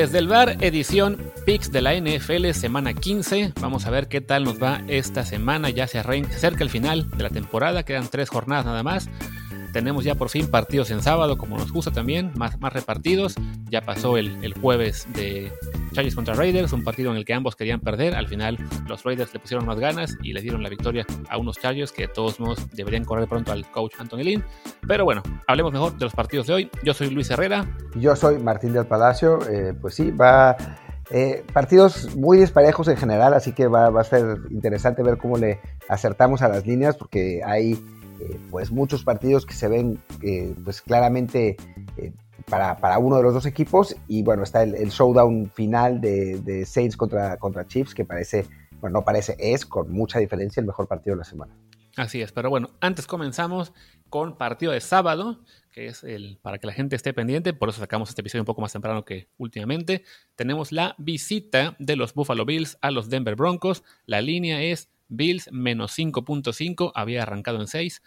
Desde el bar, edición Pix de la NFL, semana 15. Vamos a ver qué tal nos va esta semana. Ya se acerca el final de la temporada, quedan tres jornadas nada más. Tenemos ya por fin partidos en sábado, como nos gusta también, más, más repartidos. Ya pasó el, el jueves de Chargers contra Raiders, un partido en el que ambos querían perder. Al final los Raiders le pusieron más ganas y le dieron la victoria a unos Chargers que de todos modos deberían correr pronto al coach Anthony Lynn. Pero bueno, hablemos mejor de los partidos de hoy. Yo soy Luis Herrera. Yo soy Martín del Palacio. Eh, pues sí, va... Eh, partidos muy disparejos en general, así que va, a ser interesante ver cómo le acertamos a las líneas, porque hay eh, pues muchos partidos que se ven pues claramente para, uno de los dos equipos y bueno, está el, el showdown final de, de, Saints contra, contra Chiefs que parece, bueno, no parece, es con mucha diferencia el mejor partido de la semana. Así es, pero bueno, antes comenzamos con partido de sábado, que es el para que la gente esté pendiente, por eso sacamos este episodio un poco más temprano que últimamente. Tenemos la visita de los Buffalo Bills a los Denver Broncos. La línea es Bills menos 5.5, había arrancado en 6.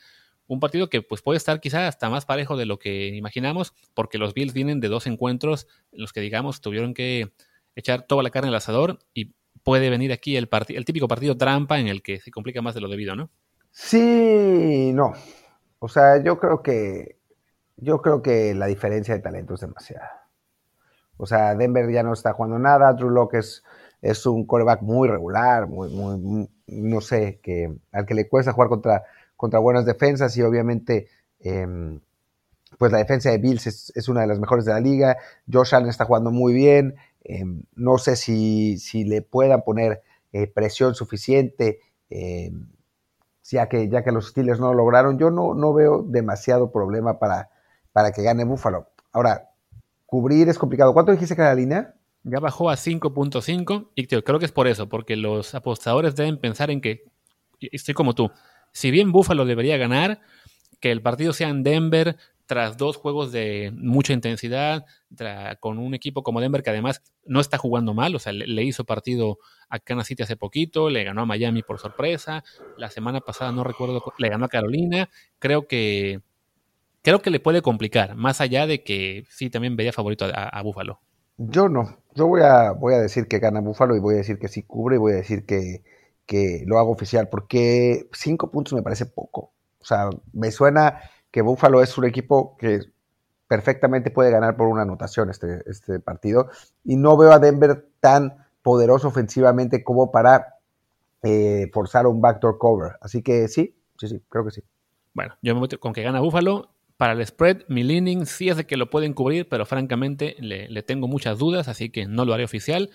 Un partido que pues, puede estar quizá hasta más parejo de lo que imaginamos, porque los Bills vienen de dos encuentros en los que, digamos, tuvieron que echar toda la carne al asador y puede venir aquí el, el típico partido trampa en el que se complica más de lo debido, ¿no? Sí, no. O sea, yo creo que yo creo que la diferencia de talento es demasiada. O sea, Denver ya no está jugando nada, Drew Locke es, es un coreback muy regular, muy, muy, no sé, que al que le cuesta jugar contra, contra buenas defensas y obviamente eh, pues la defensa de Bills es, una de las mejores de la liga. Josh Allen está jugando muy bien. Eh, no sé si, si, le puedan poner eh, presión suficiente, em, ya, que, ya que los Steelers no lo lograron. Yo no, no veo demasiado problema para, para que gane Buffalo. Ahora, cubrir es complicado. ¿Cuánto dijiste la línea? Ya bajó a 5.5 y creo que es por eso, porque los apostadores deben pensar en que, estoy como tú, si bien Buffalo debería ganar, que el partido sea en Denver tras dos juegos de mucha intensidad, con un equipo como Denver que además no está jugando mal, o sea, le, hizo partido a Kansas City hace poquito, le ganó a Miami por sorpresa, la semana pasada no recuerdo, le ganó a Carolina, creo que creo que le puede complicar, más allá de que sí también veía favorito a, a Buffalo. Yo no. Yo voy a, voy a decir que gana Búfalo y voy a decir que sí cubre y voy a decir que, que lo hago oficial, porque cinco puntos me parece poco. O sea, me suena que Búfalo es un equipo que perfectamente puede ganar por una anotación este, este partido y no veo a Denver tan poderoso ofensivamente como para eh, forzar un backdoor cover. Así que sí, sí, sí, creo que sí. Bueno, yo me voy con que gana Búfalo para el spread, mi leaning sí es de que lo pueden cubrir, pero francamente le, tengo muchas dudas, así que no lo haré oficial.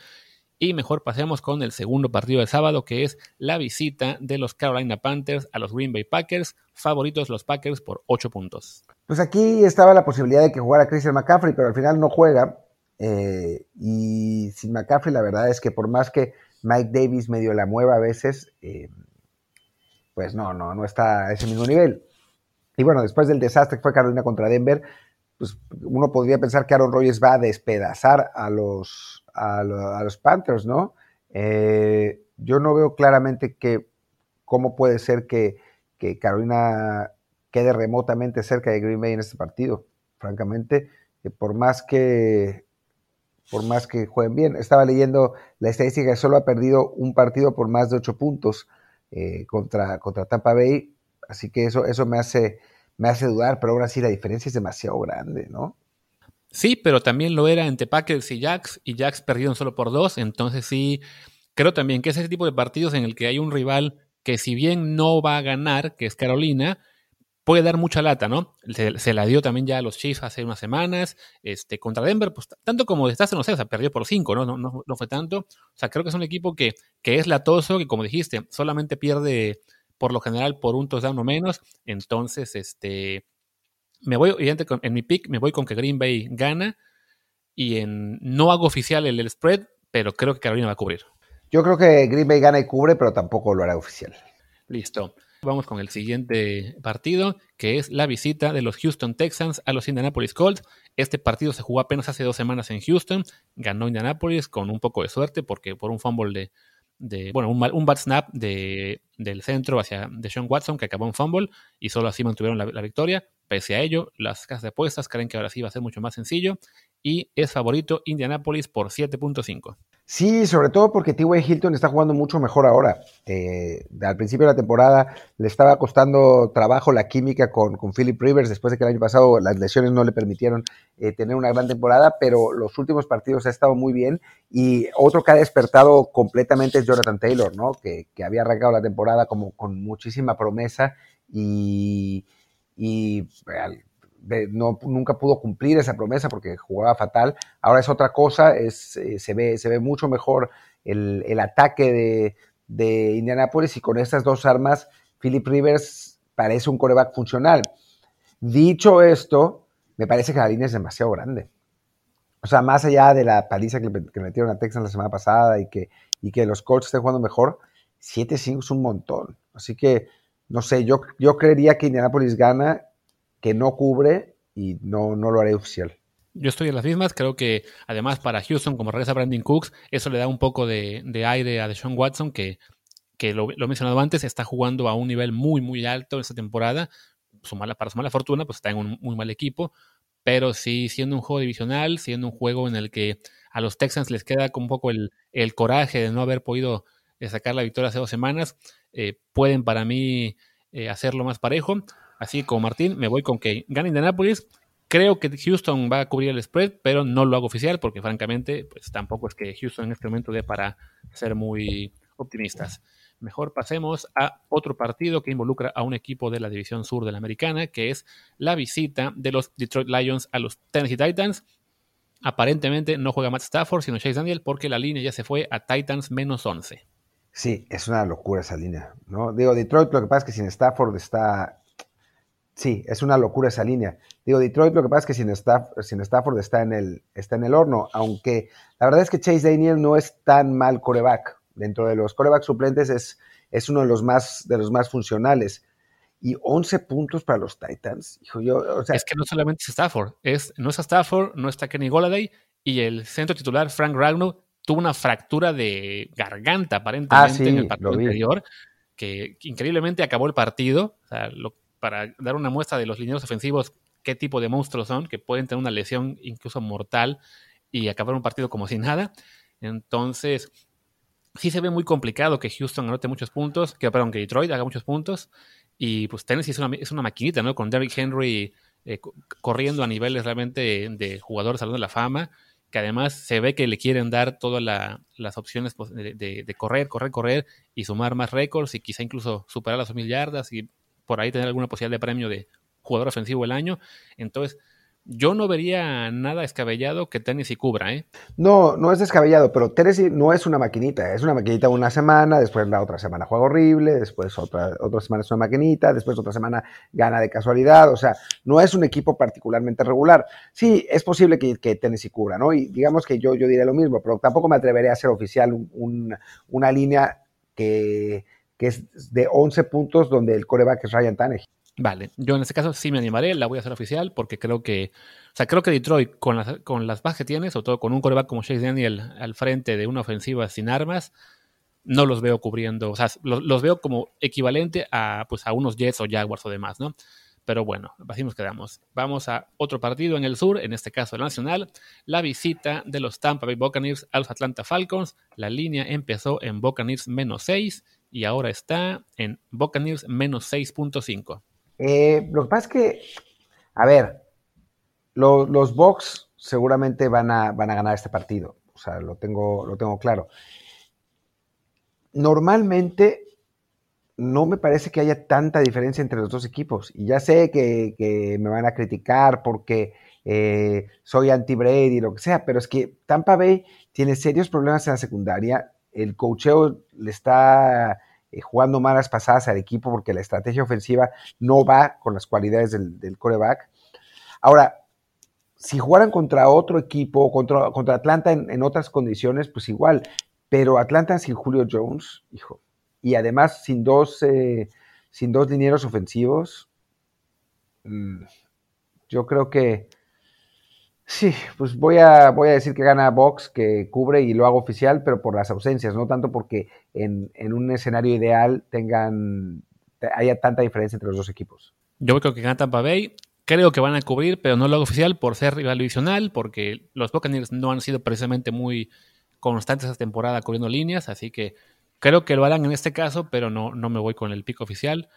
Y mejor pasemos con el segundo partido del sábado, que es la visita de los Carolina Panthers a los Green Bay Packers. Favoritos los Packers por 8 puntos. Pues aquí estaba la posibilidad de que jugara Christian McCaffrey, pero al final no juega. Eh, y sin McCaffrey, la verdad es que por más que Mike Davis medio la mueva a veces, eh, pues no, no, no está a ese mismo nivel. Y bueno, después del desastre que fue Carolina contra Denver, pues uno podría pensar que Aaron Rodgers va a despedazar a los, a, a los Panthers, ¿no? Eh, yo no veo claramente que cómo puede ser que, que, Carolina quede remotamente cerca de Green Bay en este partido. Francamente, eh, por más que por más que jueguen bien. Estaba leyendo la estadística que solo ha perdido un partido por más de ocho puntos eh, contra, contra Tampa Bay. Así que eso, eso me hace, me hace dudar, pero ahora sí la diferencia es demasiado grande, ¿no? Sí, pero también lo era entre Packers y Jacks, y Jacks perdieron solo por dos, entonces sí, creo también que es ese tipo de partidos en el que hay un rival que si bien no va a ganar, que es Carolina, puede dar mucha lata, ¿no? Se, la dio también ya a los Chiefs hace unas semanas, este, contra Denver, pues tanto como estás en los sea, perdió por cinco, ¿no? No, no, no fue tanto. O sea, creo que es un equipo que, que es latoso, que como dijiste, solamente pierde por lo general por un touchdown o menos. Entonces, este, me voy, en mi pick me voy con que Green Bay gana y en, no hago oficial el, el, spread, pero creo que Carolina va a cubrir. Yo creo que Green Bay gana y cubre, pero tampoco lo hará oficial. Listo. Vamos con el siguiente partido, que es la visita de los Houston Texans a los Indianapolis Colts. Este partido se jugó apenas hace dos semanas en Houston. Ganó Indianapolis con un poco de suerte, porque por un fumble de, de bueno, un, un bad snap de, del centro hacia de Sean Watson que acabó en fumble y solo así mantuvieron la, la, victoria. Pese a ello, las casas de apuestas creen que ahora sí va a ser mucho más sencillo y es favorito Indianapolis por 7.5. Sí, sobre todo porque T.Y. Hilton está jugando mucho mejor ahora. Eh, al principio de la temporada le estaba costando trabajo la química con, con, Philip Rivers, después de que el año pasado las lesiones no le permitieron eh, tener una gran temporada, pero los últimos partidos ha estado muy bien. Y otro que ha despertado completamente es Jonathan Taylor, ¿no? que, que había arrancado la temporada como con muchísima promesa y, y no, nunca pudo cumplir esa promesa porque jugaba fatal. Ahora es otra cosa, es, eh, se, ve, se ve mucho mejor el, el ataque de, de, Indianapolis y con estas dos armas, Philip Rivers parece un coreback funcional. Dicho esto, me parece que la línea es demasiado grande. O sea, más allá de la paliza que, que metieron a Texas la semana pasada y que, y que los Colts estén jugando mejor, 7-5 es un montón. Así que, no sé, yo, yo creería que Indianapolis gana que no cubre y no, no lo haré oficial. Yo estoy en las mismas, creo que además para Houston, como regresa Brandon Cooks, eso le da un poco de, aire a Deshaun Watson, que, que lo, he mencionado antes, está jugando a un nivel muy, muy alto esta temporada. Su mala, para su mala fortuna, pues está en un muy mal equipo, pero sí siendo un juego divisional, siendo un juego en el que a los Texans les queda un poco el, el coraje de no haber podido eh, sacar la victoria hace dos semanas, eh, pueden para mí eh, hacerlo más parejo. Así como Martín, me voy con que gana Indianapolis. Creo que Houston va a cubrir el spread, pero no lo hago oficial porque francamente, pues tampoco es que Houston en este momento dé para ser muy optimistas. Mejor pasemos a otro partido que involucra a un equipo de la división sur de la americana, que es la visita de los Detroit Lions a los Tennessee Titans. Aparentemente no juega Matt Stafford, sino Chase Daniel, porque la línea ya se fue a Titans menos 11. Sí, es una locura esa línea, ¿no? Digo, Detroit lo que pasa es que sin Stafford está Sí, es una locura esa línea. Digo, Detroit lo que pasa es que sin, Stafford está en, el, está en el horno, aunque la verdad es que Chase Daniel no es tan mal coreback. Dentro de los coreback suplentes es, es uno de los, más, de los más funcionales. Y 11 puntos para los Titans. Hijo, yo, es que no solamente es Stafford, es, no es Stafford, no está Kenny Golladay y el centro titular Frank Ragnow tuvo una fractura de garganta aparentemente ah, en el partido anterior, que, increíblemente acabó el partido. O sea, lo, para dar una muestra de los lineros ofensivos, qué tipo de monstruos son, que pueden tener una lesión incluso mortal y acabar un partido como si nada. Entonces, sí se ve muy complicado que Houston anote muchos puntos, que, perdón, que Detroit haga muchos puntos. Y pues Tennessee es una, es una maquinita, ¿no? Con Derrick Henry eh, corriendo a niveles realmente de, de jugador Salón de la Fama, que además se ve que le quieren dar todas las opciones pues, de, correr, correr, correr y sumar más récords y quizá incluso superar las mil yardas y por ahí tener alguna posibilidad de premio de jugador ofensivo del año. Entonces, yo no vería nada descabellado que Tennessee cubra, ¿eh? No, no es descabellado, pero Tennessee no es una maquinita, es una maquinita una semana, después la otra semana juega horrible, después otra, otra semana es una maquinita, después otra semana gana de casualidad, o sea, no es un equipo particularmente regular. Sí, es posible que, Tennessee cubra, ¿no? Y digamos que yo, yo diré lo mismo, pero tampoco me atreveré a hacer oficial una línea que que es de 11 puntos donde el coreback es Ryan Tannehill. Vale, yo en este caso sí me animaré, la voy a hacer oficial porque creo que, o sea, creo que Detroit con las, con las bajas que tiene, sobre todo con un coreback como Chase Daniel al frente de una ofensiva sin armas, no los veo cubriendo, o sea, los, veo como equivalente a, pues, a unos Jets o Jaguars o demás, ¿no? Pero bueno, así nos quedamos. Vamos a otro partido en el sur, en este caso el nacional, la visita de los Tampa Bay Buccaneers a los Atlanta Falcons. La línea empezó en Buccaneers menos 6 y ahora está en Buccaneers menos 6.5. Eh, lo que pasa es que, a ver, los Bucks seguramente van a, van a ganar este partido. O sea, lo tengo, lo tengo claro. Normalmente no me parece que haya tanta diferencia entre los dos equipos. Y ya sé que, me van a criticar porque eh, soy anti-Brady y lo que sea, pero es que Tampa Bay tiene serios problemas en la secundaria el cocheo le está eh, jugando malas pasadas al equipo porque la estrategia ofensiva no va con las cualidades del, coreback. Ahora, si jugaran contra otro equipo, contra, contra Atlanta en, otras condiciones, pues igual. Pero Atlanta sin Julio Jones, hijo. Y además sin dos, eh, sin dos dineros ofensivos. Mm, yo creo que Sí, pues voy a, voy a decir que gana Box, que cubre y lo hago oficial, pero por las ausencias, no tanto porque en, un escenario ideal tengan haya tanta diferencia entre los dos equipos. Yo creo que gana Tampa Bay. Creo que van a cubrir, pero no lo hago oficial por ser rival divisional, porque los Buccaneers no han sido precisamente muy constantes esta temporada cubriendo líneas, así que creo que lo harán en este caso, pero no, no me voy con el pico oficial.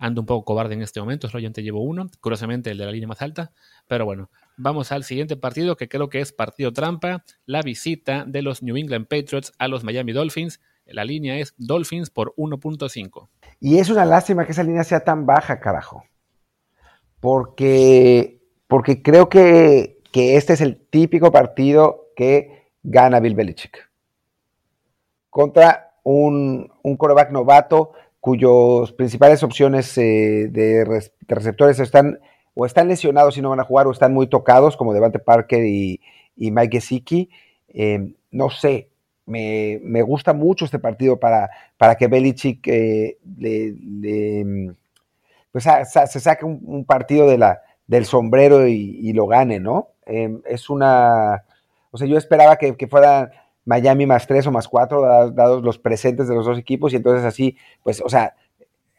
Ando un poco cobarde en este momento, solamente llevo uno, curiosamente el de la línea más alta, pero bueno, vamos al siguiente partido que creo que es partido trampa, la visita de los New England Patriots a los Miami Dolphins. La línea es Dolphins por 1.5. Y es una lástima que esa línea sea tan baja, carajo porque, porque creo que, este es el típico partido que gana Bill Belichick. Contra un, un novato cuyos principales opciones eh, de, receptores están o están lesionados y no van a jugar o están muy tocados, como Devante Parker y, Mike Gesicki. Eh, no sé, me, gusta mucho este partido para, para que Belichick eh, le, pues se saque un, partido del sombrero y, lo gane, ¿no? Em, es una, o sea, yo esperaba que, fuera Miami más tres o más cuatro, dados, los presentes de los dos equipos, y entonces así, pues, o sea,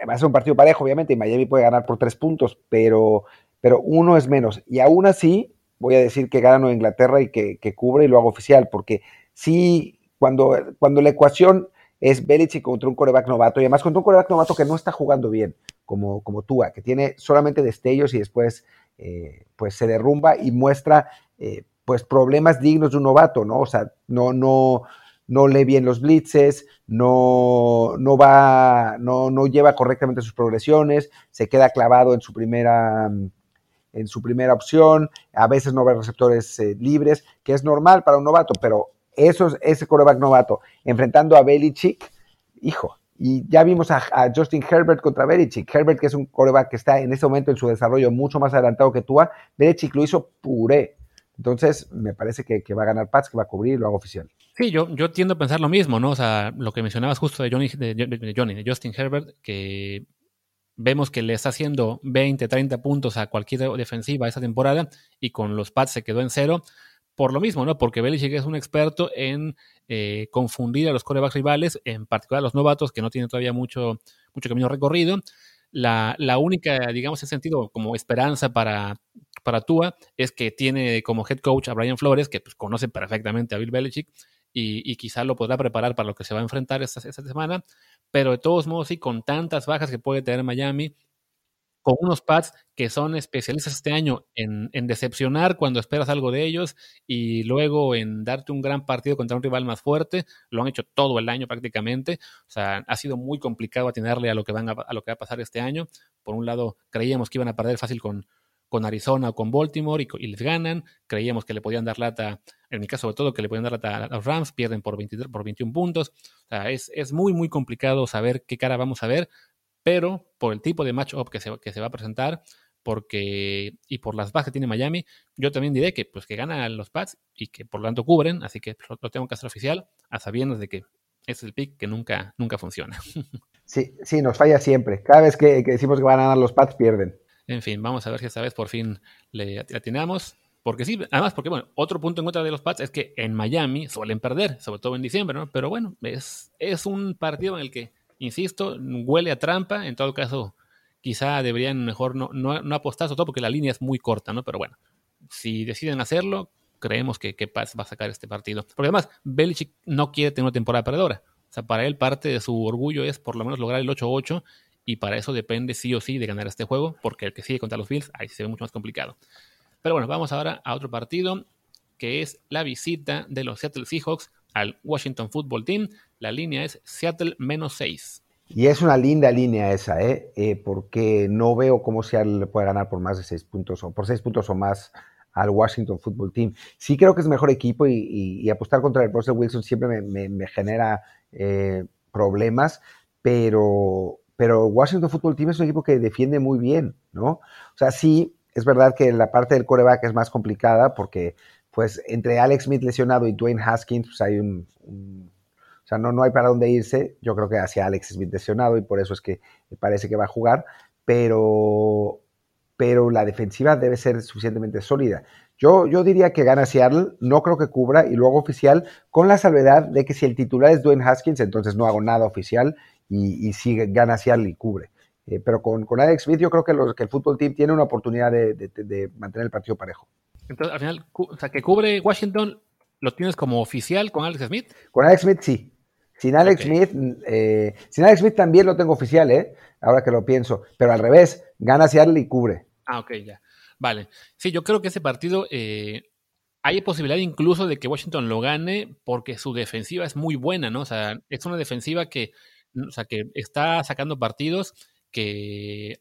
va a ser un partido parejo, obviamente, y Miami puede ganar por tres puntos, pero, pero uno es menos. Y aún así, voy a decir que gano Inglaterra y que, cubre y lo hago oficial, porque sí, cuando, cuando la ecuación es Belichick contra un coreback novato, y además contra un coreback novato que no está jugando bien, como, como Tua, que tiene solamente destellos y después eh, pues se derrumba y muestra eh, pues problemas dignos de un novato, ¿no? O sea, no, no, no lee bien los blitzes, no, no va, no, no lleva correctamente sus progresiones, se queda clavado en su primera en su primera opción, a veces no ve receptores eh, libres, que es normal para un novato, pero eso, ese coreback novato enfrentando a Belichick, hijo, y ya vimos a, Justin Herbert contra Belichick. Herbert, que es un coreback que está en este momento en su desarrollo mucho más adelantado que Tua, Belichick lo hizo puré. Entonces, me parece que, va a ganar Pats, que va a cubrir lo hago oficial. Sí, yo, yo tiendo a pensar lo mismo, ¿no? O sea, lo que mencionabas justo de Johnny, de, Johnny, de Justin Herbert, que vemos que le está haciendo 20, 30 puntos a cualquier defensiva esa temporada y con los Pats se quedó en cero por lo mismo, ¿no? Porque Belichick es un experto en eh, confundir a los corebacks rivales, en particular a los novatos que no tienen todavía mucho, mucho camino recorrido. La, única, digamos, en sentido como esperanza para, para Tua es que tiene como head coach a Brian Flores, que pues, conoce perfectamente a Bill Belichick y, quizá lo podrá preparar para lo que se va a enfrentar esta, semana. Pero de todos modos, sí, con tantas bajas que puede tener Miami, con unos pads que son especialistas este año en, decepcionar cuando esperas algo de ellos y luego en darte un gran partido contra un rival más fuerte. Lo han hecho todo el año prácticamente. O sea, ha sido muy complicado atinarle a lo que, van a, lo que va a pasar este año. Por un lado, creíamos que iban a perder fácil con, con Arizona o con Baltimore y, les ganan. Creíamos que le podían dar lata, en mi caso sobre todo, que le podían dar lata a los Rams, pierden por, 23, por 21 puntos. O sea, es, es muy, muy complicado saber qué cara vamos a ver pero por el tipo de matchup que se, que se va a presentar, porque y por las bajas que tiene Miami, yo también diré que pues que ganan los Pats y que por lo tanto cubren, así que lo, tengo que hacer oficial, a sabiendas de que es el pick que nunca, nunca funciona. Sí, sí, nos falla siempre. Cada vez que, decimos que van a ganar los Pats, pierden. En fin, vamos a ver si esta vez por fin le atinamos. Porque sí, además, porque bueno, otro punto en contra de los Pats es que en Miami suelen perder, sobre todo en diciembre, ¿no? Pero bueno, es, un partido en el que Insisto, huele a trampa. En todo caso, quizá deberían mejor no, apostar, sobre todo porque la línea es muy corta, ¿no? Pero bueno, si deciden hacerlo, creemos que, que Paz va a sacar este partido. Porque además, Belichick no quiere tener una temporada perdedora. O sea, para él parte de su orgullo es por lo menos lograr el 8-8 y para eso depende sí o sí de ganar este juego, porque el que sigue contra los Bills, ahí se ve mucho más complicado. Pero bueno, vamos ahora a otro partido, que es la visita de los Seattle Seahawks al Washington Football Team. La línea es Seattle menos 6. Y es una linda línea esa, ¿eh? ¿eh? porque no veo cómo Seattle le puede ganar por más de 6 puntos o por 6 puntos o más al Washington Football Team. Sí creo que es mejor equipo y, apostar contra el Russell Wilson siempre me, genera eh, problemas, pero, pero Washington Football Team es un equipo que defiende muy bien, ¿no? O sea, sí, es verdad que la parte del coreback es más complicada porque pues entre Alex Smith lesionado y Dwayne Haskins, pues hay un, o sea, no, no hay para dónde irse. Yo creo que hacia Alex Smith lesionado y por eso es que parece que va a jugar, pero, pero la defensiva debe ser suficientemente sólida. Yo, yo diría que gana Seattle, no creo que cubra y luego oficial, con la salvedad de que si el titular es Dwayne Haskins, entonces no hago nada oficial y, y si gana Seattle y cubre. Eh, pero con, con, Alex Smith yo creo que, los, que el fútbol team tiene una oportunidad de, mantener el partido parejo. Entonces, al final, o sea, que cubre Washington, ¿lo tienes como oficial con Alex Smith? Con Alex Smith sí. Sin Alex Smith, eh, sin Alex Smith también lo tengo oficial, ¿eh? Ahora que lo pienso. Pero al revés, gana Seattle y cubre. Ah, ok, ya. Vale. Sí, yo creo que ese partido eh, hay posibilidad incluso de que Washington lo gane porque su defensiva es muy buena, ¿no? O sea, es una defensiva que, o sea, que está sacando partidos que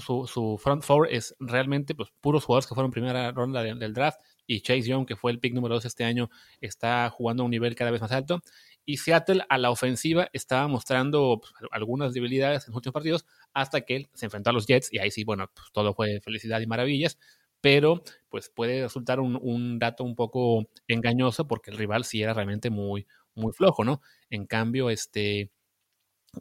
su, su, front four es realmente pues, puros jugadores que fueron primera ronda del draft y Chase Young, que fue el pick número 2 este año, está jugando a un nivel cada vez más alto. Y Seattle a la ofensiva estaba mostrando pues, algunas debilidades en los últimos partidos hasta que él se enfrentó a los Jets y ahí sí, bueno, pues, todo fue felicidad y maravillas, pero pues puede resultar un, un, dato un poco engañoso porque el rival sí era realmente muy, muy flojo, ¿no? En cambio, este,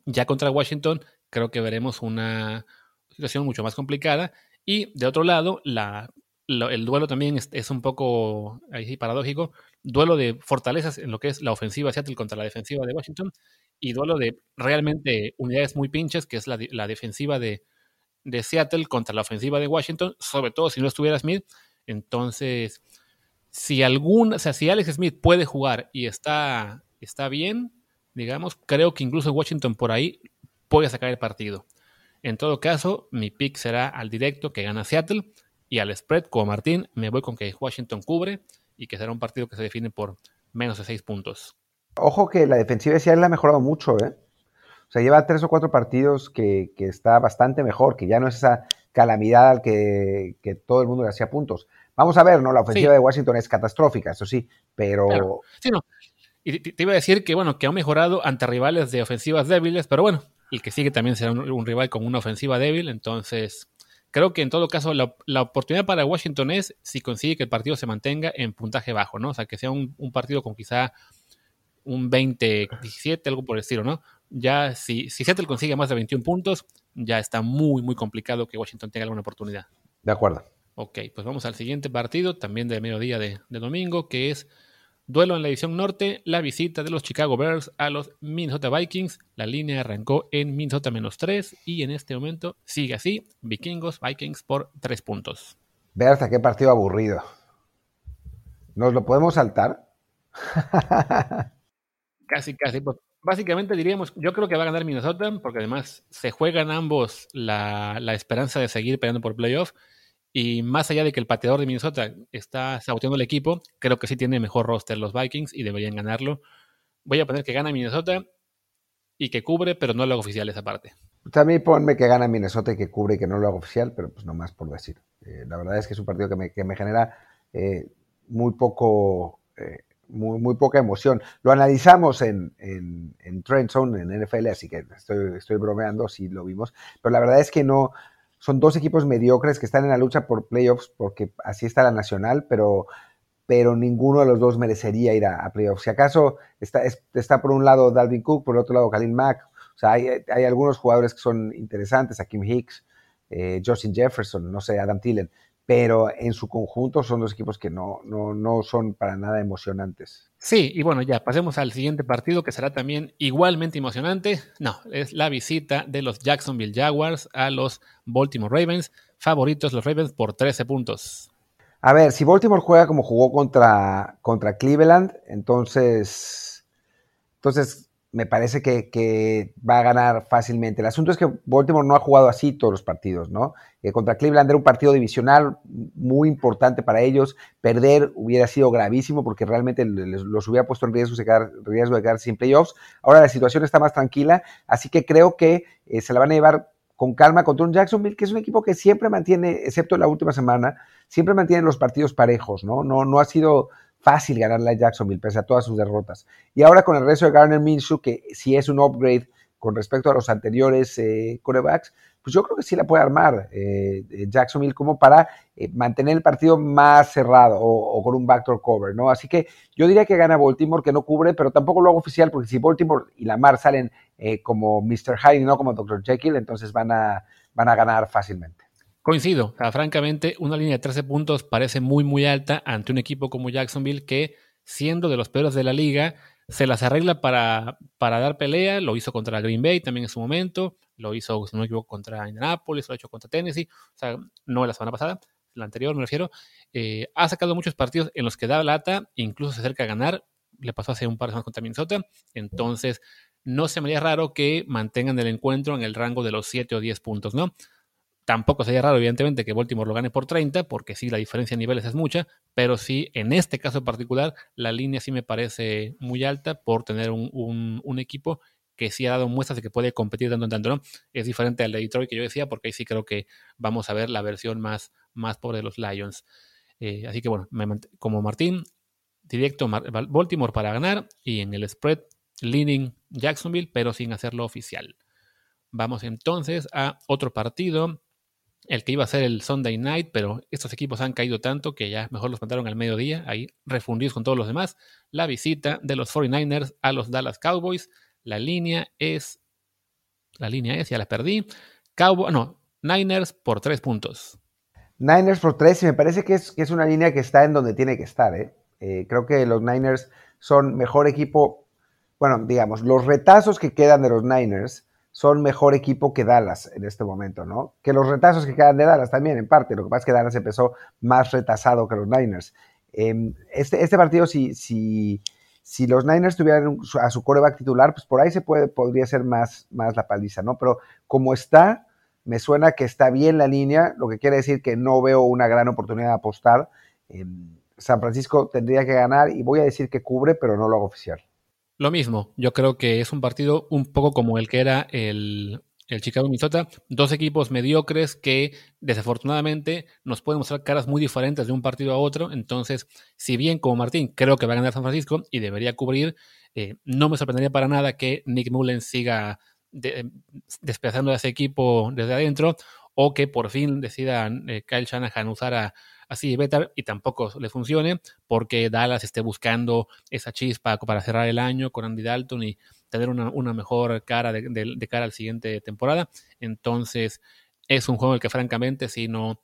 ya contra Washington creo que veremos una situación mucho más complicada. Y de otro lado, la, el duelo también es, un poco paradójico. Duelo de fortalezas en lo que es la ofensiva de Seattle contra la defensiva de Washington. Y duelo de realmente unidades muy pinches, que es la, la defensiva de, de Seattle contra la ofensiva de Washington, sobre todo si no estuviera Smith. Entonces, si algún, o sea, si Alex Smith puede jugar y está, está bien, digamos, creo que incluso Washington por ahí puede sacar el partido. En todo caso, mi pick será al directo que gana Seattle y al spread, como Martín, me voy con que Washington cubre y que será un partido que se define por menos de seis puntos. Ojo que la defensiva de Seattle ha mejorado mucho, ¿eh? O sea, lleva tres o cuatro partidos que, está bastante mejor, que ya no es esa calamidad al que, todo el mundo le hacía puntos. Vamos a ver, ¿no? La ofensiva de Washington es catastrófica, eso sí, pero... Sí, no. Y te, iba a decir que, bueno, que ha mejorado ante rivales de ofensivas débiles, pero bueno, el que sigue también será un, rival con una ofensiva débil. Entonces, creo que en todo caso la, oportunidad para Washington es si consigue que el partido se mantenga en puntaje bajo, ¿no? O sea, que sea un, partido con quizá un 20-17, algo por el estilo, ¿no? Ya si, si Seattle consigue más de 21 puntos, ya está muy, muy complicado que Washington tenga alguna oportunidad. De acuerdo. Ok, pues vamos al siguiente partido, también de mediodía de domingo, que es Duelo en la edición norte, la visita de los Chicago Bears a los Minnesota Vikings. La línea arrancó en Minnesota menos 3 y en este momento sigue así, Vikingos, Vikings por 3 puntos. Berta, qué partido aburrido. ¿Nos lo podemos saltar? casi, casi. Pues, básicamente diríamos, yo creo que va a ganar Minnesota porque además se juegan ambos la, la esperanza de seguir peleando por playoff. Y más allá de que el pateador de Minnesota está saboteando el equipo, creo que sí tiene mejor roster los Vikings y deberían ganarlo. Voy a poner que gana Minnesota y que cubre, pero no lo hago oficial esa parte. También ponme que gana Minnesota y que cubre y que no lo hago oficial, pero pues no más por decir. Eh, la verdad es que es un partido que me, que me genera eh, muy poco, eh, muy, muy, poca emoción. Lo analizamos en, en, en Trend Zone, en NFL, así que estoy, estoy bromeando, si lo vimos, pero la verdad es que no, son dos equipos mediocres que están en la lucha por playoffs porque así está la nacional, pero, pero ninguno de los dos merecería ir a, playoffs. Si acaso está, está por un lado Dalvin Cook, por el otro lado Khalil Mack. O sea, hay, hay algunos jugadores que son interesantes, Kim Hicks, eh, Justin Jefferson, no sé, Adam Thielen, pero en su conjunto son dos equipos que no, no, no son para nada emocionantes. Sí, y bueno, ya pasemos al siguiente partido que será también igualmente emocionante. No, es la visita de los Jacksonville Jaguars a los Baltimore Ravens. Favoritos los Ravens por 13 puntos. A ver, si Baltimore juega como jugó contra, contra Cleveland, entonces, entonces me parece que, va a ganar fácilmente. El asunto es que Baltimore no ha jugado así todos los partidos, ¿no? Eh, contra Cleveland era un partido divisional muy importante para ellos. Perder hubiera sido gravísimo porque realmente los hubiera puesto en riesgo de, quedar, riesgo de quedar sin playoffs. Ahora la situación está más tranquila, así que creo que eh, se la van a llevar con calma contra un Jacksonville, que es un equipo que siempre mantiene, excepto la última semana, siempre mantiene los partidos parejos, ¿no? No, no ha sido fácil ganarle a Jacksonville, pese a todas sus derrotas. Y ahora con el resto de Garner Minshew, que sí es un upgrade con respecto a los anteriores eh, corebacks, pues yo creo que sí la puede armar eh, Jacksonville como para eh, mantener el partido más cerrado o, con un backdoor cover, ¿no? Así que yo diría que gana Baltimore, que no cubre, pero tampoco lo hago oficial, porque si Baltimore y Lamar salen como Mr. Hyde y no como Dr. Jekyll, entonces van a, van a ganar fácilmente. Coincido. francamente, una línea de 13 puntos parece muy, muy alta ante un equipo como Jacksonville que, siendo de los peores de la liga, se las arregla para, para dar pelea. Lo hizo contra Green Bay también en su momento. Lo hizo, si no equivoco, contra Indianapolis. Lo ha hecho contra Tennessee. O sea, no la semana pasada, la anterior me refiero. Eh, ha sacado muchos partidos en los que da lata, incluso se acerca a ganar. Le pasó hace un par de semanas contra Minnesota. Entonces, no se me haría raro que mantengan el encuentro en el rango de los 7 o 10 puntos, ¿no? Tampoco sería raro, evidentemente, que Baltimore lo gane por 30, porque sí, la diferencia de niveles es mucha, pero sí, en este caso particular, la línea sí me parece muy alta por tener un, equipo que sí ha dado muestras de que puede competir tanto en tanto, ¿no? Es diferente al de Detroit que yo decía, porque ahí sí creo que vamos a ver la versión más, más pobre de los Lions. Eh, así que bueno, como Martín, directo Baltimore para ganar y en el spread leaning Jacksonville, pero sin hacerlo oficial. Vamos entonces a otro partido, el que iba a ser el Sunday Night, pero estos equipos han caído tanto que ya mejor los mandaron al mediodía, ahí refundidos con todos los demás. La visita de los 49ers a los Dallas Cowboys. La línea es. La línea es, ya la perdí. Cowboy, no, Niners por tres puntos. Niners por tres, y me parece que es, que es una línea que está en donde tiene que estar. ¿eh? Eh, creo que los Niners son mejor equipo bueno, digamos, los retazos que quedan de los Niners son mejor equipo que Dallas en este momento, ¿no? Que los retazos que quedan de Dallas también, en parte. Lo que pasa es que Dallas empezó más retasado que los Niners. Em, este, este, partido, si, si, si, los Niners tuvieran a su coreback titular, pues por ahí se puede, podría ser más, más la paliza, ¿no? Pero como está, me suena que está bien la línea, lo que quiere decir que no veo una gran oportunidad de apostar. Em, San Francisco tendría que ganar y voy a decir que cubre, pero no lo hago oficial. Lo mismo, yo creo que es un partido un poco como el que era el, Chicago Minnesota, dos equipos mediocres que desafortunadamente nos pueden mostrar caras muy diferentes de un partido a otro. Entonces, si bien como Martín creo que va a ganar San Francisco y debería cubrir, eh, no me sorprendería para nada que Nick Mullen siga despedazando a ese equipo desde adentro o que por fin decida eh, Kyle Shanahan usar a, así better y tampoco le funcione porque Dallas esté buscando esa chispa para cerrar el año con Andy Dalton y tener una, mejor cara de, cara al siguiente temporada. Entonces es un juego en el que francamente si no,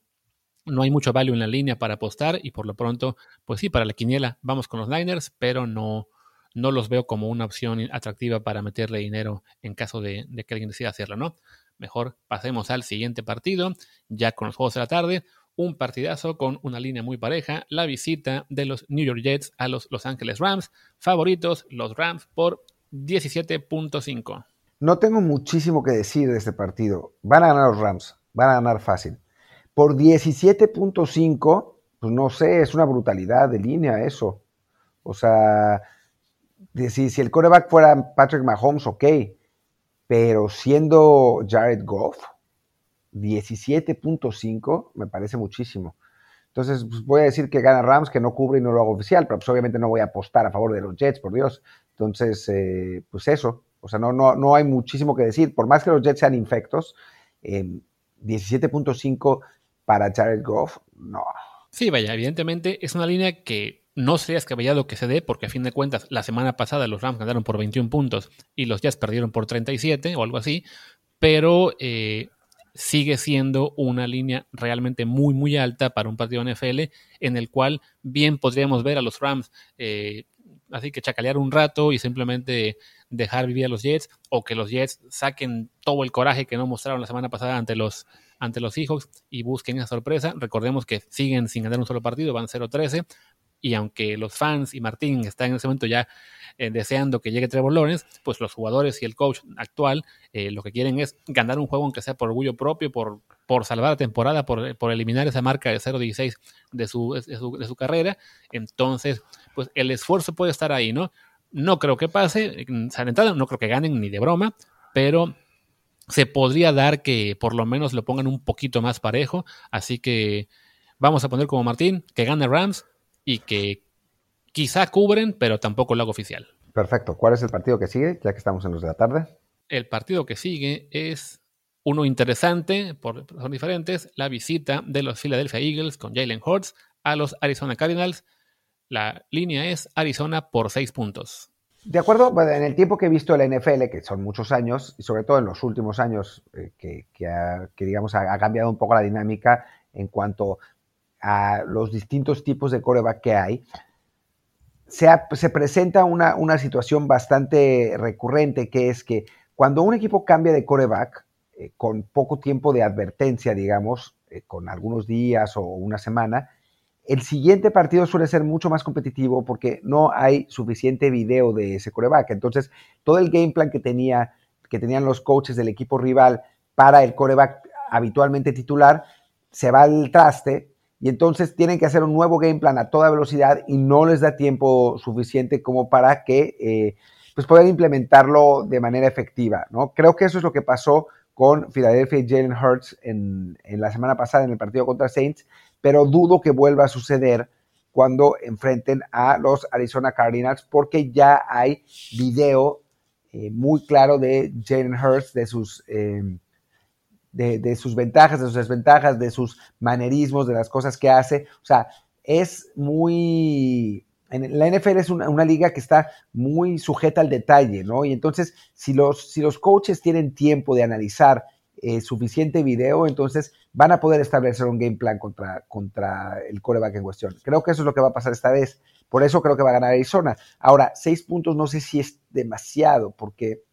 no hay mucho value en la línea para apostar y por lo pronto, pues sí, para la quiniela vamos con los Niners, pero no, no los veo como una opción atractiva para meterle dinero en caso de, de que alguien decida hacerlo, ¿no? Mejor pasemos al siguiente partido, ya con los juegos de la tarde un partidazo con una línea muy pareja, la visita de los New York Jets a los Los Angeles Rams, favoritos los Rams por 17.5. No tengo muchísimo que decir de este partido. Van a ganar los Rams, van a ganar fácil. Por 17.5, pues no sé, es una brutalidad de línea eso. O sea, si, si el coreback fuera Patrick Mahomes, ok, pero siendo Jared Goff, 17.5 me parece muchísimo. Entonces, pues, voy a decir que gana Rams, que no cubre y no lo hago oficial, pero pues, obviamente no voy a apostar a favor de los Jets, por Dios. Entonces, eh, pues eso. O sea, no, no, no hay muchísimo que decir. Por más que los Jets sean infectos, 17.5 para Jared Goff, no. Sí, vaya, evidentemente es una línea que no sería escabellado que se dé, porque a fin de cuentas, la semana pasada los Rams ganaron por 21 puntos y los Jets perdieron por 37 o algo así, pero eh, sigue siendo una línea realmente muy, muy alta para un partido NFL en el cual bien podríamos ver a los Rams eh, así que chacalear un rato y simplemente dejar vivir a los Jets o que los Jets saquen todo el coraje que no mostraron la semana pasada ante los, ante los Seahawks y busquen esa sorpresa. Recordemos que siguen sin ganar un solo partido, van 0-13 y aunque los fans y Martín están en ese momento ya eh, deseando que llegue Trevor Lawrence, pues los jugadores y el coach actual eh, lo que quieren es ganar un juego aunque sea por orgullo propio, por, por salvar la temporada, por, por eliminar esa marca de 0-16 de su, de, su, de su carrera. Entonces, pues el esfuerzo puede estar ahí, ¿no? No creo que pase, no creo que ganen ni de broma, pero se podría dar que por lo menos lo pongan un poquito más parejo. Así que vamos a poner como Martín que gane Rams, y que quizá cubren, pero tampoco lo hago oficial. Perfecto. ¿Cuál es el partido que sigue, ya que estamos en los de la tarde? El partido que sigue es uno interesante, por son diferentes, la visita de los Philadelphia Eagles con Jalen Hurts a los Arizona Cardinals. La línea es Arizona por seis puntos. De acuerdo, en el tiempo que he visto la NFL, que son muchos años, y sobre todo en los últimos años, eh, que, digamos ha, cambiado un poco la dinámica en cuanto a los distintos tipos de coreback que hay, se, presenta una, situación bastante recurrente, que es que cuando un equipo cambia de coreback, eh, con poco tiempo de advertencia, digamos, eh, con algunos días o una semana, el siguiente partido suele ser mucho más competitivo porque no hay suficiente video de ese coreback. Entonces, todo el game plan que, tenía, que tenían los coaches del equipo rival para el coreback habitualmente titular se va al traste y entonces tienen que hacer un nuevo game plan a toda velocidad y no les da tiempo suficiente como para que eh, pues puedan implementarlo de manera efectiva. ¿no? Creo que eso es lo que pasó con Philadelphia y Jalen Hurts en, en, la semana pasada en el partido contra Saints, pero dudo que vuelva a suceder cuando enfrenten a los Arizona Cardinals porque ya hay video eh, muy claro de Jalen Hurts, de sus... Eh, de, sus ventajas, de sus desventajas, de sus manerismos, de las cosas que hace. O sea, es muy... La NFL es una, liga que está muy sujeta al detalle, ¿no? Y entonces, si los, si los coaches tienen tiempo de analizar eh, suficiente video, entonces van a poder establecer un game plan contra, contra el coreback en cuestión. Creo que eso es lo que va a pasar esta vez. Por eso creo que va a ganar Arizona. Ahora, seis puntos no sé si es demasiado, porque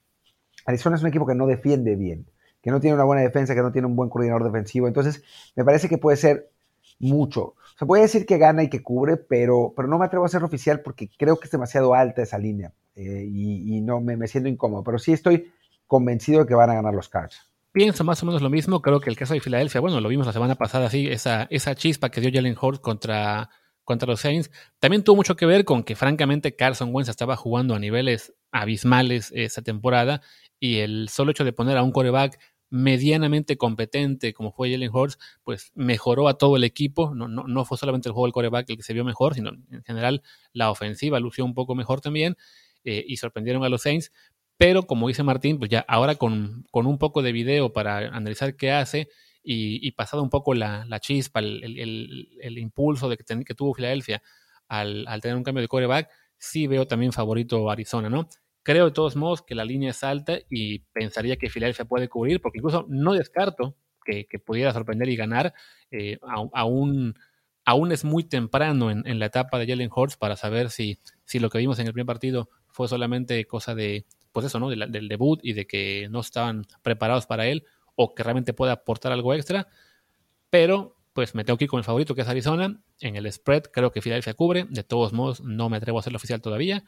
Arizona es un equipo que no defiende bien que no tiene una buena defensa, que no tiene un buen coordinador defensivo. Entonces, me parece que puede ser mucho. Se puede decir que gana y que cubre, pero, pero no me atrevo a hacerlo oficial porque creo que es demasiado alta esa línea eh, y, no me, me, siento incómodo. Pero sí estoy convencido de que van a ganar los Cards. Pienso más o menos lo mismo. Creo que el caso de Filadelfia, bueno, lo vimos la semana pasada, sí, esa, esa chispa que dio Jalen Hurts contra, contra los Saints, también tuvo mucho que ver con que, francamente, Carson Wentz estaba jugando a niveles abismales esa temporada y el solo hecho de poner a un coreback medianamente competente como fue Jalen Hurts, pues mejoró a todo el equipo. No, no, no, fue solamente el juego del coreback el que se vio mejor, sino en general la ofensiva lució un poco mejor también eh, y sorprendieron a los Saints. Pero como dice Martín, pues ya ahora con, con un poco de video para analizar qué hace y, pasado un poco la, la chispa, el, el, impulso de que, que tuvo Filadelfia al, al tener un cambio de coreback, sí veo también favorito Arizona, ¿no? Creo de todos modos que la línea es alta y pensaría que Filadelfia puede cubrir, porque incluso no descarto que, pudiera sorprender y ganar. Eh, aún, aún es muy temprano en, la etapa de Jalen Hurts para saber si, si lo que vimos en el primer partido fue solamente cosa de, pues eso, ¿no? del debut y de que no estaban preparados para él o que realmente puede aportar algo extra. Pero pues me tengo que ir con el favorito que es Arizona. En el spread creo que Filadelfia cubre. De todos modos, no me atrevo a hacerlo oficial todavía.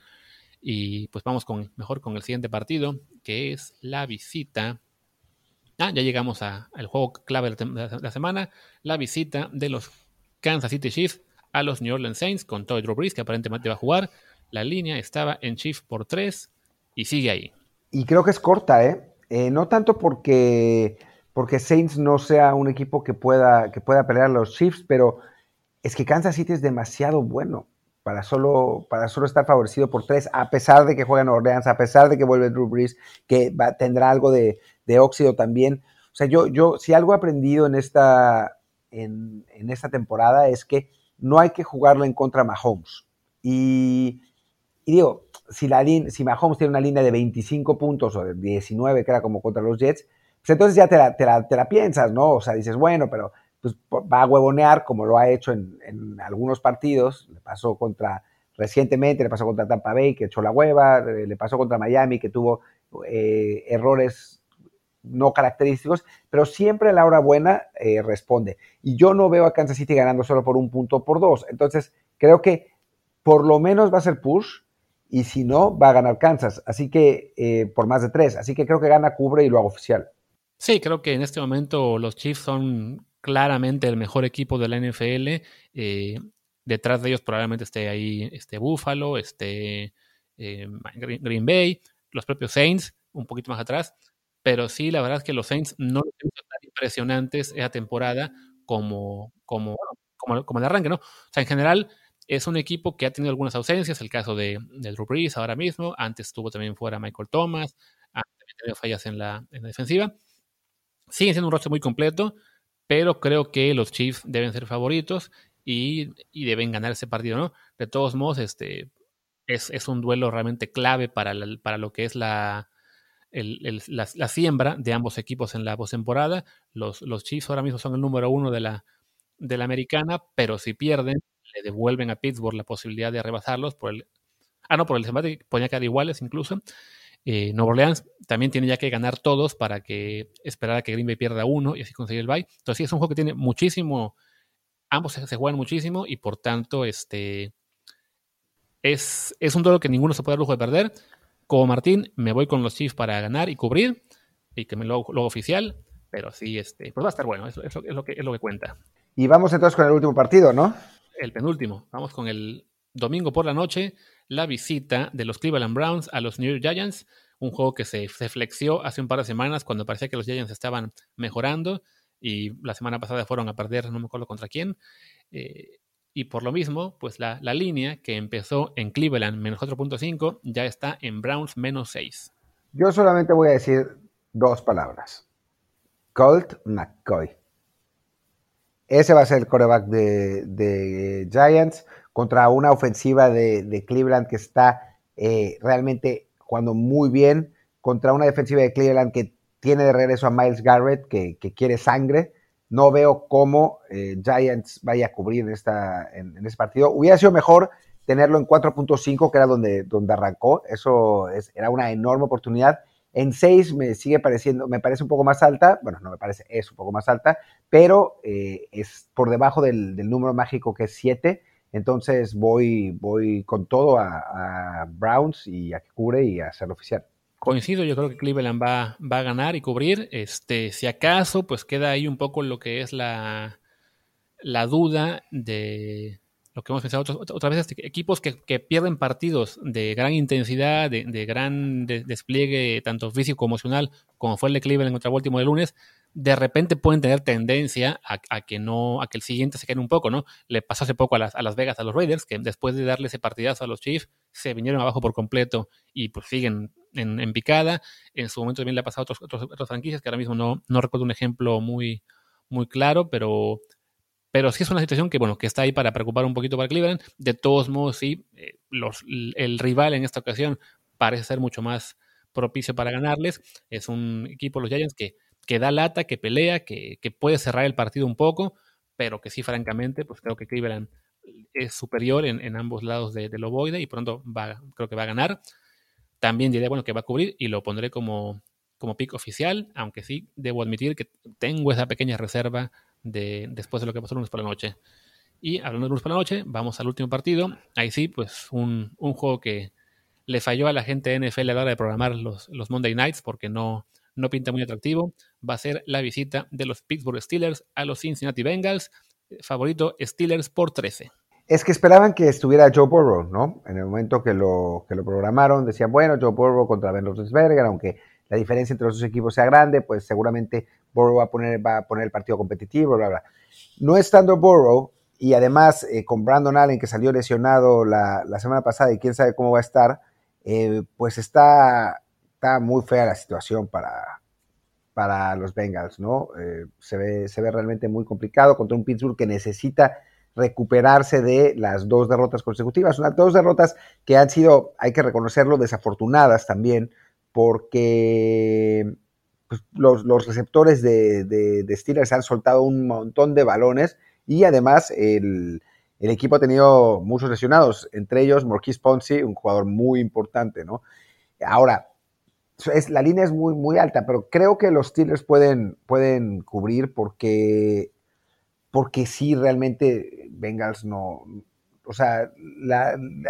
Y pues vamos con, mejor con el siguiente partido, que es la visita. Ah, ya llegamos al juego clave de la semana, la visita de los Kansas City Chiefs a los New Orleans Saints con Todd Drew Brees, que aparentemente va a jugar. La línea estaba en Chiefs por 3 y sigue ahí. Y creo que es corta, ¿eh? eh no tanto porque, porque Saints no sea un equipo que pueda, que pueda pelear a los Chiefs, pero es que Kansas City es demasiado bueno para solo, para solo estar favorecido por tres, a pesar de que juega en Orleans, a pesar de que vuelve Drew Brees, que tendrá algo de, óxido también. O sea, yo, yo, si algo he aprendido en esta, en, esta temporada es que no hay que jugarlo en contra de Mahomes. Y, digo, si, la, si Mahomes tiene una línea de 25 puntos o de 19, que era como contra los Jets, pues entonces ya te la, te la, te la piensas, ¿no? O sea, dices, bueno, pero pues, va a huevonear como lo ha hecho en, algunos partidos. Le pasó contra, recientemente, le pasó contra Tampa Bay, que echó la hueva, eh, le pasó contra Miami, que tuvo eh, errores no característicos, pero siempre a la hora buena eh, responde. Y yo no veo a Kansas City ganando solo por un punto por dos. Entonces, creo que por lo menos va a ser push y si no, va a ganar Kansas. Así que, por más de tres. Así que creo que gana, cubre y lo hago oficial. Sí, creo que en este momento los Chiefs son claramente el mejor equipo de la NFL. Eh, detrás de ellos probablemente esté ahí este Buffalo, este eh, Green Bay, los propios Saints, un poquito más atrás. Pero sí, la verdad es que los Saints no son tan impresionantes esa temporada como, como, como, como el arranque, ¿no? O sea, en general es un equipo que ha tenido algunas ausencias, el caso de, de Drew Brees ahora mismo, antes estuvo también fuera Michael Thomas, también tenido fallas en la, en la defensiva. Siguen siendo un rostro muy completo, pero creo que los Chiefs deben ser favoritos y, deben ganar ese partido, ¿no? De todos modos, este, es, un duelo realmente clave para, para lo que es la, la, siembra de ambos equipos en la postemporada. Los, los Chiefs ahora mismo son el número uno de la, de la americana, pero si pierden, le devuelven a Pittsburgh la posibilidad de rebasarlos por el... Ah, no, por el desempate podía quedar iguales incluso. Eh, Nueva Orleans también tiene ya que ganar todos para que esperar a que Green Bay pierda uno y así conseguir el bye. Entonces sí, es un juego que tiene muchísimo, ambos se, juegan muchísimo y por tanto este, es, es un duelo que ninguno se puede dar lujo de perder. Como Martín, me voy con los Chiefs para ganar y cubrir y que me lo, oficial, pero sí, este, pues va a estar bueno, eso, es, lo que, es lo que cuenta. Y vamos entonces con el último partido, ¿no? El penúltimo, vamos con el domingo por la noche, la visita de los Cleveland Browns a los New York Giants, un juego que se, se flexió hace un par de semanas cuando parecía que los Giants estaban mejorando y la semana pasada fueron a perder, no me acuerdo contra quién. Eh, y por lo mismo, pues la, la, línea que empezó en Cleveland menos 4.5 ya está en Browns menos 6. Yo solamente voy a decir dos palabras. Colt McCoy. Ese va a ser el coreback de, Giants contra una ofensiva de, Cleveland que está eh, realmente jugando muy bien, contra una defensiva de Cleveland que tiene de regreso a Miles Garrett, que, quiere sangre. No veo cómo eh, Giants vaya a cubrir en, esta, en, este partido. Hubiera sido mejor tenerlo en 4.5, que era donde, donde arrancó. Eso era una enorme oportunidad. En 6 me sigue pareciendo, me parece un poco más alta, bueno, no me parece, es un poco más alta, pero eh, es por debajo del, número mágico que es 7. Entonces voy, voy con todo a, Browns y a que cubre y a hacerlo oficial. Coincido, yo creo que Cleveland va, va a ganar y cubrir. Este, si acaso, pues queda ahí un poco lo que es la, la duda de, lo que hemos pensado otras, veces, equipos que, pierden partidos de gran intensidad, de, gran despliegue tanto físico como emocional, como fue el de Cleveland contra Baltimore el lunes, de repente pueden tener tendencia a, que no, a que el siguiente se quede un poco, ¿no? Le pasó hace poco a las, a las Vegas, a los Raiders, que después de darle ese partidazo a los Chiefs, se vinieron abajo por completo y pues siguen en, picada. En su momento también le ha pasado a otros, otras franquicias, que ahora mismo no, no recuerdo un ejemplo muy, muy claro, pero pero sí es una situación que, bueno, que está ahí para preocupar un poquito para Cleveland. De todos modos, sí, eh, los, el rival en esta ocasión parece ser mucho más propicio para ganarles. Es un equipo, los Giants, que, que da lata, que pelea, que, puede cerrar el partido un poco, pero que sí, francamente, pues creo que Cleveland es superior en, ambos lados de, del ovoide y pronto va, creo que va a ganar. También diré, bueno, que va a cubrir y lo pondré como, como pick oficial, aunque sí debo admitir que tengo esa pequeña reserva de, después de lo que pasó el lunes por la noche. Y hablando de lunes por la noche, vamos al último partido. Ahí sí, pues un, un juego que le falló a la gente de NFL a la hora de programar los, los Monday Nights porque no, no pinta muy atractivo. Va a ser la visita de los Pittsburgh Steelers a los Cincinnati Bengals. Favorito Steelers por 13. Es que esperaban que estuviera Joe Burrow, ¿no? En el momento que lo, que lo programaron, decían, bueno, Joe Burrow contra Ben Roethlisberger, aunque la diferencia entre los dos equipos sea grande, pues seguramente Burrow va a poner, va a poner el partido competitivo, bla, bla. No estando Burrow, y además eh, con Brandon Allen, que salió lesionado la, semana pasada y quién sabe cómo va a estar, eh, pues está, está muy fea la situación para, para los Bengals, ¿no? Eh, se, ve, se ve realmente muy complicado contra un Pittsburgh que necesita recuperarse de las dos derrotas consecutivas, unas dos derrotas que han sido, hay que reconocerlo, desafortunadas también, porque pues, los, receptores de, Steelers han soltado un montón de balones y además el, equipo ha tenido muchos lesionados, entre ellos Marquis Ponzi, un jugador muy importante, ¿no? Ahora, es, la línea es muy, muy alta, pero creo que los Steelers pueden, pueden cubrir porque, porque sí, realmente Bengals no, o sea,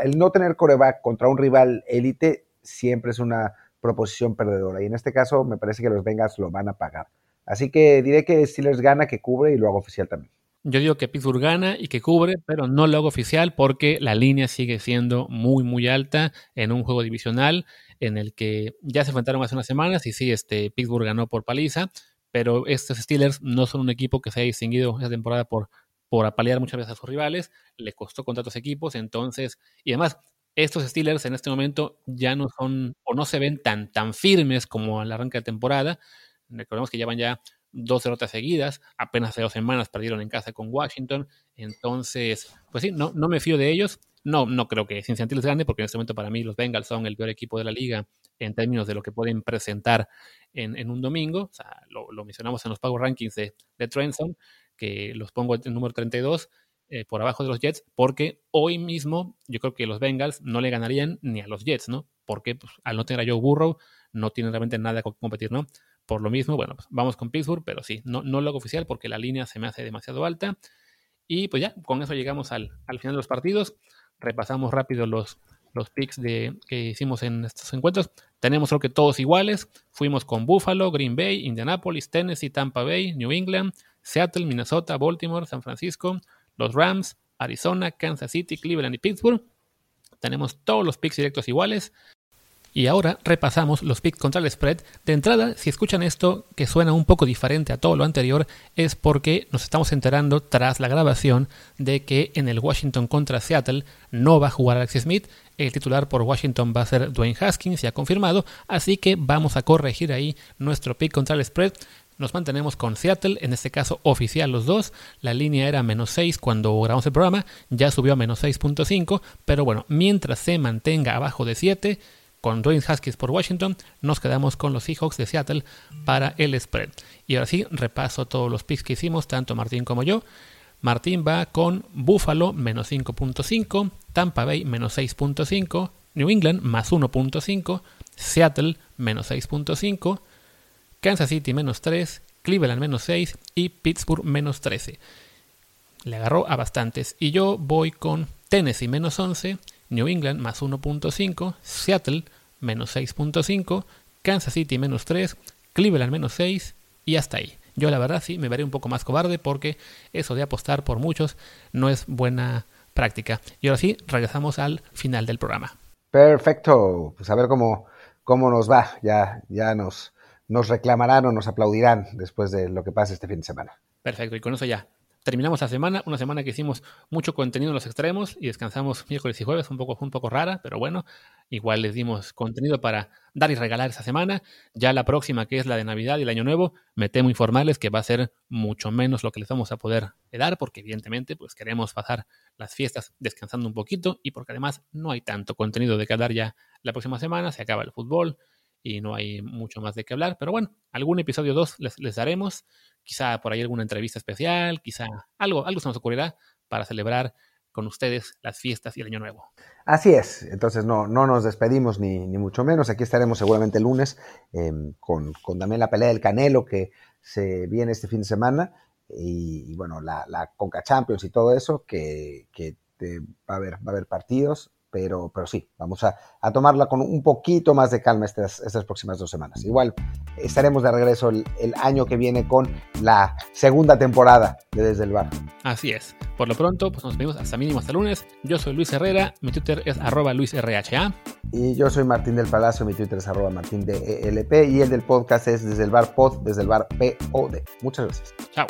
el no tener coreback contra un rival élite siempre es una proposición perdedora. Y en este caso me parece que los Bengals lo van a pagar. Así que diré que Steelers gana, que cubre y lo hago oficial también. Yo digo que Pittsburgh gana y que cubre, pero no lo hago oficial porque la línea sigue siendo muy, muy alta en un juego divisional en el que ya se enfrentaron hace unas semanas y sí, este, Pittsburgh ganó por paliza, pero estos Steelers no son un equipo que se haya distinguido esta temporada por, por apalear muchas veces a sus rivales, le costó contra otros equipos, entonces, y además, estos Steelers en este momento ya no son o no se ven tan, tan firmes como al arranque de temporada. Recordemos que llevan ya dos derrotas seguidas, apenas hace dos semanas perdieron en casa con Washington, entonces, pues sí, no, no me fío de ellos. No, no creo que Cincinnati les gane, porque en este momento para mí los Bengals son el peor equipo de la liga en términos de lo que pueden presentar en, un domingo. O sea, lo, mencionamos en los Power Rankings de, de que los pongo en número 32 eh, por abajo de los Jets, porque hoy mismo yo creo que los Bengals no le ganarían ni a los Jets, ¿no? Porque pues, al no tener a Joe Burrow, no tienen realmente nada que competir, ¿no? Por lo mismo, bueno, pues vamos con Pittsburgh, pero sí, no, no lo oficial porque la línea se me hace demasiado alta. Y pues ya, con eso llegamos al, al final de los partidos. Repasamos rápido los, los picks de, que hicimos en estos encuentros. Tenemos creo que todos iguales. Fuimos con Buffalo, Green Bay, Indianapolis, Tennessee, Tampa Bay, New England, Seattle, Minnesota, Baltimore, San Francisco, los Rams, Arizona, Kansas City, Cleveland y Pittsburgh. Tenemos todos los picks directos iguales. Y ahora repasamos los picks contra el spread. De entrada, si escuchan esto que suena un poco diferente a todo lo anterior, es porque nos estamos enterando tras la grabación de que en el Washington contra Seattle no va a jugar Alex Smith. El titular por Washington va a ser Dwayne Haskins, ya confirmado. Así que vamos a corregir ahí nuestro pick contra el spread. Nos mantenemos con Seattle, en este caso oficial los dos. La línea era menos 6 cuando grabamos el programa, ya subió a menos 6.5, pero bueno, mientras se mantenga abajo de 7, con Dwayne Haskins por Washington, nos quedamos con los Seahawks de Seattle para el spread. Y ahora sí, repaso todos los picks que hicimos, tanto Martín como yo. Martín va con Buffalo menos 5.5, Tampa Bay menos 6.5, New England más 1.5, Seattle menos 6.5, Kansas City menos 3, Cleveland menos 6 y Pittsburgh menos 13. Le agarró a bastantes. Y yo voy con Tennessee menos 11, New England más 1.5, Seattle menos 6.5, Kansas City menos 3, Cleveland menos 6 y hasta ahí. Yo la verdad sí me veré un poco más cobarde porque eso de apostar por muchos no es buena práctica. Y ahora sí, regresamos al final del programa. Perfecto, pues a ver cómo, cómo nos va. Ya, ya nos, nos reclamarán o nos aplaudirán después de lo que pase este fin de semana. Perfecto, y con eso ya terminamos la semana, una semana que hicimos mucho contenido en los extremos y descansamos miércoles y jueves, un poco, un poco rara, pero bueno, igual les dimos contenido para dar y regalar esa semana. Ya la próxima, que es la de Navidad y el Año Nuevo, me temo informarles que va a ser mucho menos lo que les vamos a poder dar, porque evidentemente pues queremos pasar las fiestas descansando un poquito y porque además no hay tanto contenido de que dar ya la próxima semana, se acaba el fútbol y no hay mucho más de qué hablar, pero bueno, algún episodio 2 les, daremos quizá por ahí alguna entrevista especial, quizá algo, algo se nos ocurrirá para celebrar con ustedes las fiestas y el año nuevo. Así es, entonces no, no nos despedimos ni, ni mucho menos, aquí estaremos seguramente el lunes em, con, con, también la pelea del Canelo que se viene este fin de semana y, bueno, la, la, Conca Champions y todo eso, que, que te, va, a haber, va a haber partidos, pero, pero sí, vamos a, a, tomarla con un poquito más de calma estas, estas próximas dos semanas. Igual estaremos de regreso el, el, año que viene con la segunda temporada de Desde el Bar. Así es. Por lo pronto, pues nos vemos hasta mínimo hasta lunes. Yo soy Luis Herrera, mi Twitter es arroba luisrha. Y yo soy Martín del Palacio, mi Twitter es arroba ELP y el del podcast es Desde el Bar Pod, Desde el Bar POD. Muchas gracias. Chao.